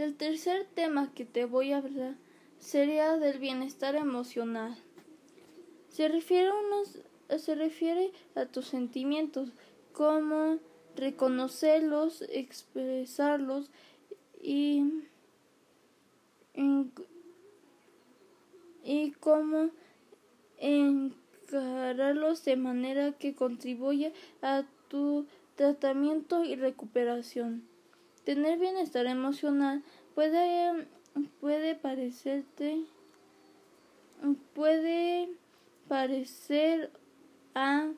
El tercer tema que te voy a hablar sería del bienestar emocional. Se refiere a, tus sentimientos, cómo reconocerlos, expresarlos y, y cómo encararlos de manera que contribuya a tu tratamiento y recuperación. Tener bienestar emocional puede, puede parecerte puede parecer a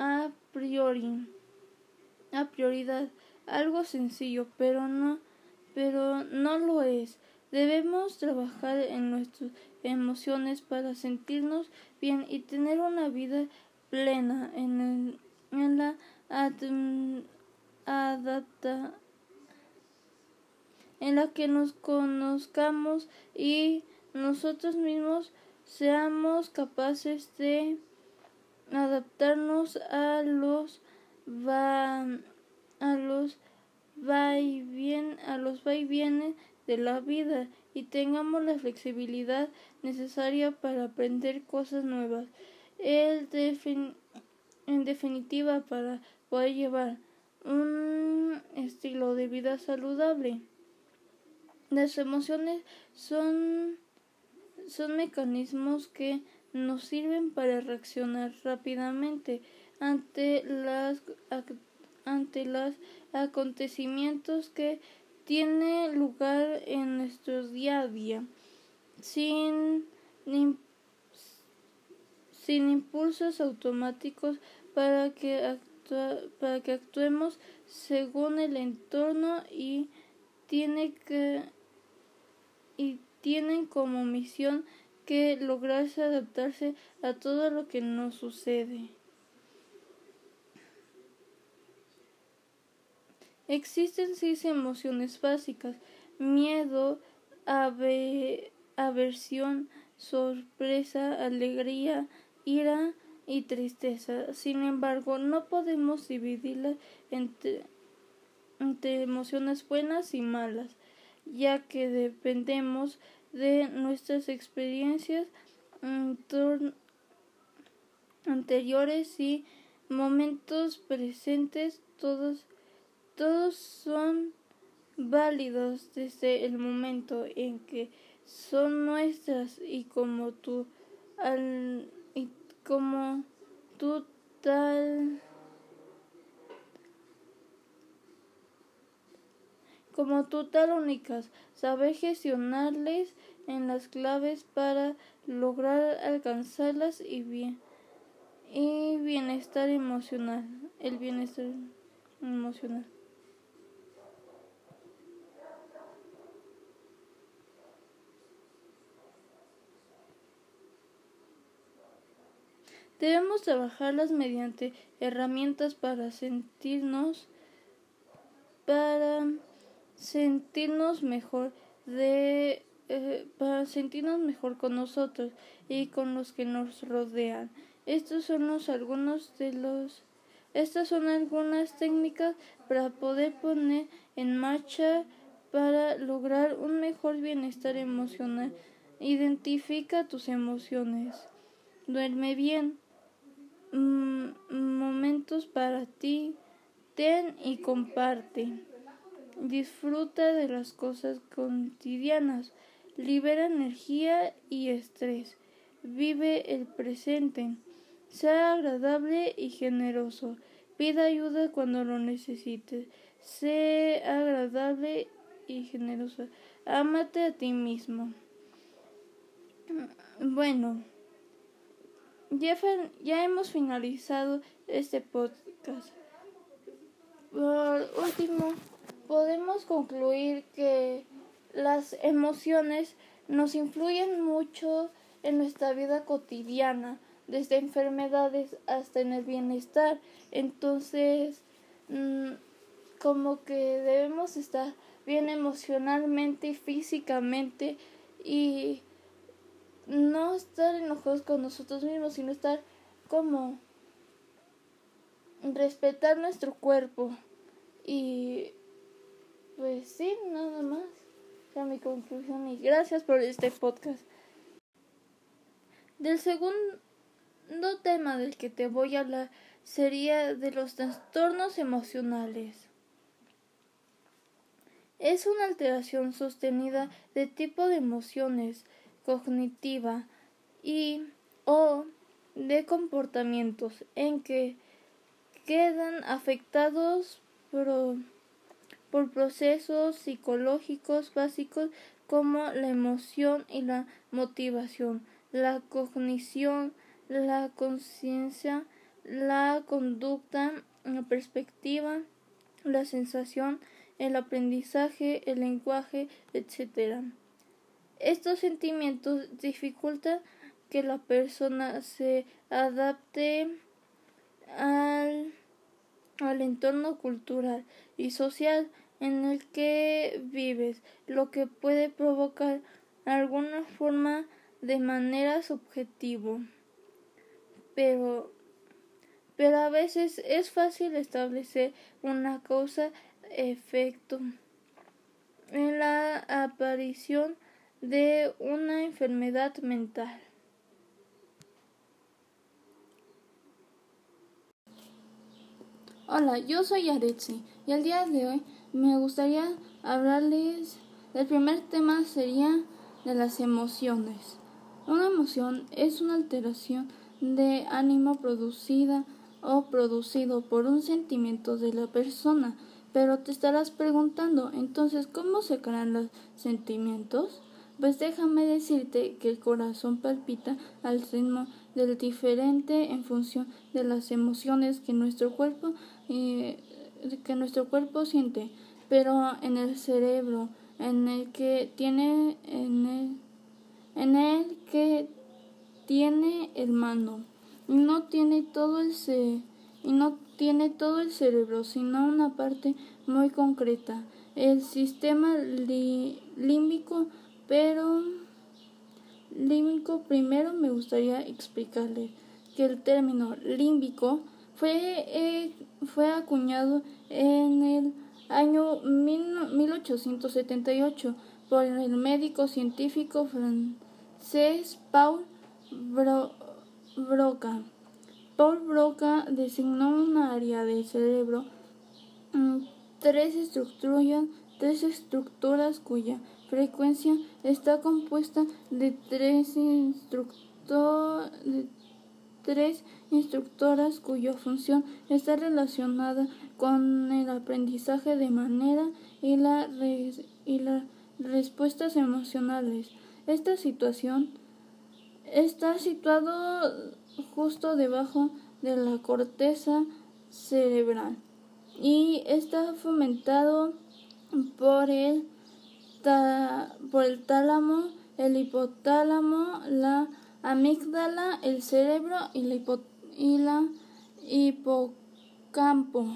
a priori a prioridad algo sencillo pero no pero no lo es. Debemos trabajar en nuestras emociones para sentirnos bien y tener una vida plena en el en la adapta en la que nos conozcamos y nosotros mismos seamos capaces de adaptarnos a los va a los va y bien a los va y viene de la vida y tengamos la flexibilidad necesaria para aprender cosas nuevas. El defin en definitiva para poder llevar un estilo de vida saludable. Las emociones son, son mecanismos que nos sirven para reaccionar rápidamente ante las ante los acontecimientos que tienen lugar en nuestro día a día sin sin impulsos automáticos para que, para que actuemos según el entorno y tiene que y tienen como misión que lograrse adaptarse a todo lo que nos sucede. Existen seis emociones básicas miedo, aversión, sorpresa, alegría, ira y tristeza. Sin embargo, no podemos dividirlas entre, entre emociones buenas y malas, ya que dependemos de nuestras experiencias anteriores y momentos presentes. Todos, todos son válidos desde el momento en que son nuestras y como tú al como tú tal como tú tal únicas, saber gestionarles en las claves para lograr alcanzarlas y bien y bienestar emocional, el bienestar emocional. Debemos trabajarlas mediante herramientas para sentirnos para sentirnos mejor de eh, para sentirnos mejor con nosotros y con los que nos rodean. Estos son los algunos de los estas son algunas técnicas para poder poner en marcha para lograr un mejor bienestar emocional. Identifica tus emociones. Duerme bien. Mm, momentos para ti, ten y comparte. Disfruta de las cosas cotidianas, libera energía y estrés. Vive el presente. Sea agradable y generoso. Pida ayuda cuando lo necesites. Sé agradable y generoso. Ámate a ti mismo. Bueno ya, hemos finalizado este podcast. Por último, podemos concluir que las emociones nos influyen mucho en nuestra vida cotidiana, desde enfermedades hasta en el bienestar. Entonces, mm, como que debemos estar bien emocionalmente y físicamente y no estar enojados con nosotros mismos, sino estar como respetar nuestro cuerpo y pues sí, nada más. Ya mi conclusión y gracias por este podcast. Del segundo tema del que te voy a hablar sería de los trastornos emocionales. Es una alteración sostenida de tipo de emociones cognitiva y o de comportamientos en que quedan afectados por, por procesos psicológicos básicos como la emoción y la motivación, la cognición, la conciencia, la conducta, la perspectiva, la sensación, el aprendizaje, el lenguaje, etc. Estos sentimientos dificultan que la persona se adapte al, al entorno cultural y social en el que vives, lo que puede provocar alguna forma de manera subjetivo. Pero, pero a veces es fácil establecer una causa efecto en la aparición de una enfermedad mental. Hola, yo soy Aretsi y el día de hoy me gustaría hablarles del primer tema sería de las emociones. Una emoción es una alteración de ánimo producida o producido por un sentimiento de la persona pero te estarás preguntando, entonces, ¿cómo se crean los sentimientos? Pues déjame decirte que el corazón palpita al ritmo del diferente en función de las emociones que nuestro cuerpo eh, que nuestro cuerpo siente, pero en el cerebro, en el que tiene en el, en el que tiene el mando, no tiene todo el y no tiene todo el cerebro, sino una parte muy concreta, el sistema límbico, pero límbico primero me gustaría explicarle que el término límbico fue, eh, fue acuñado en el año 1878 por el médico científico francés Paul Broca. Paul Broca designó una área del cerebro, mm, tres estructuras, tres estructuras cuya frecuencia está compuesta de tres, de tres instructoras cuya función está relacionada con el aprendizaje de manera y, la y las respuestas emocionales. Esta situación está situado justo debajo de la corteza cerebral y está fomentado por el, por el tálamo, el hipotálamo, la amígdala, el cerebro y la, y la hipocampo.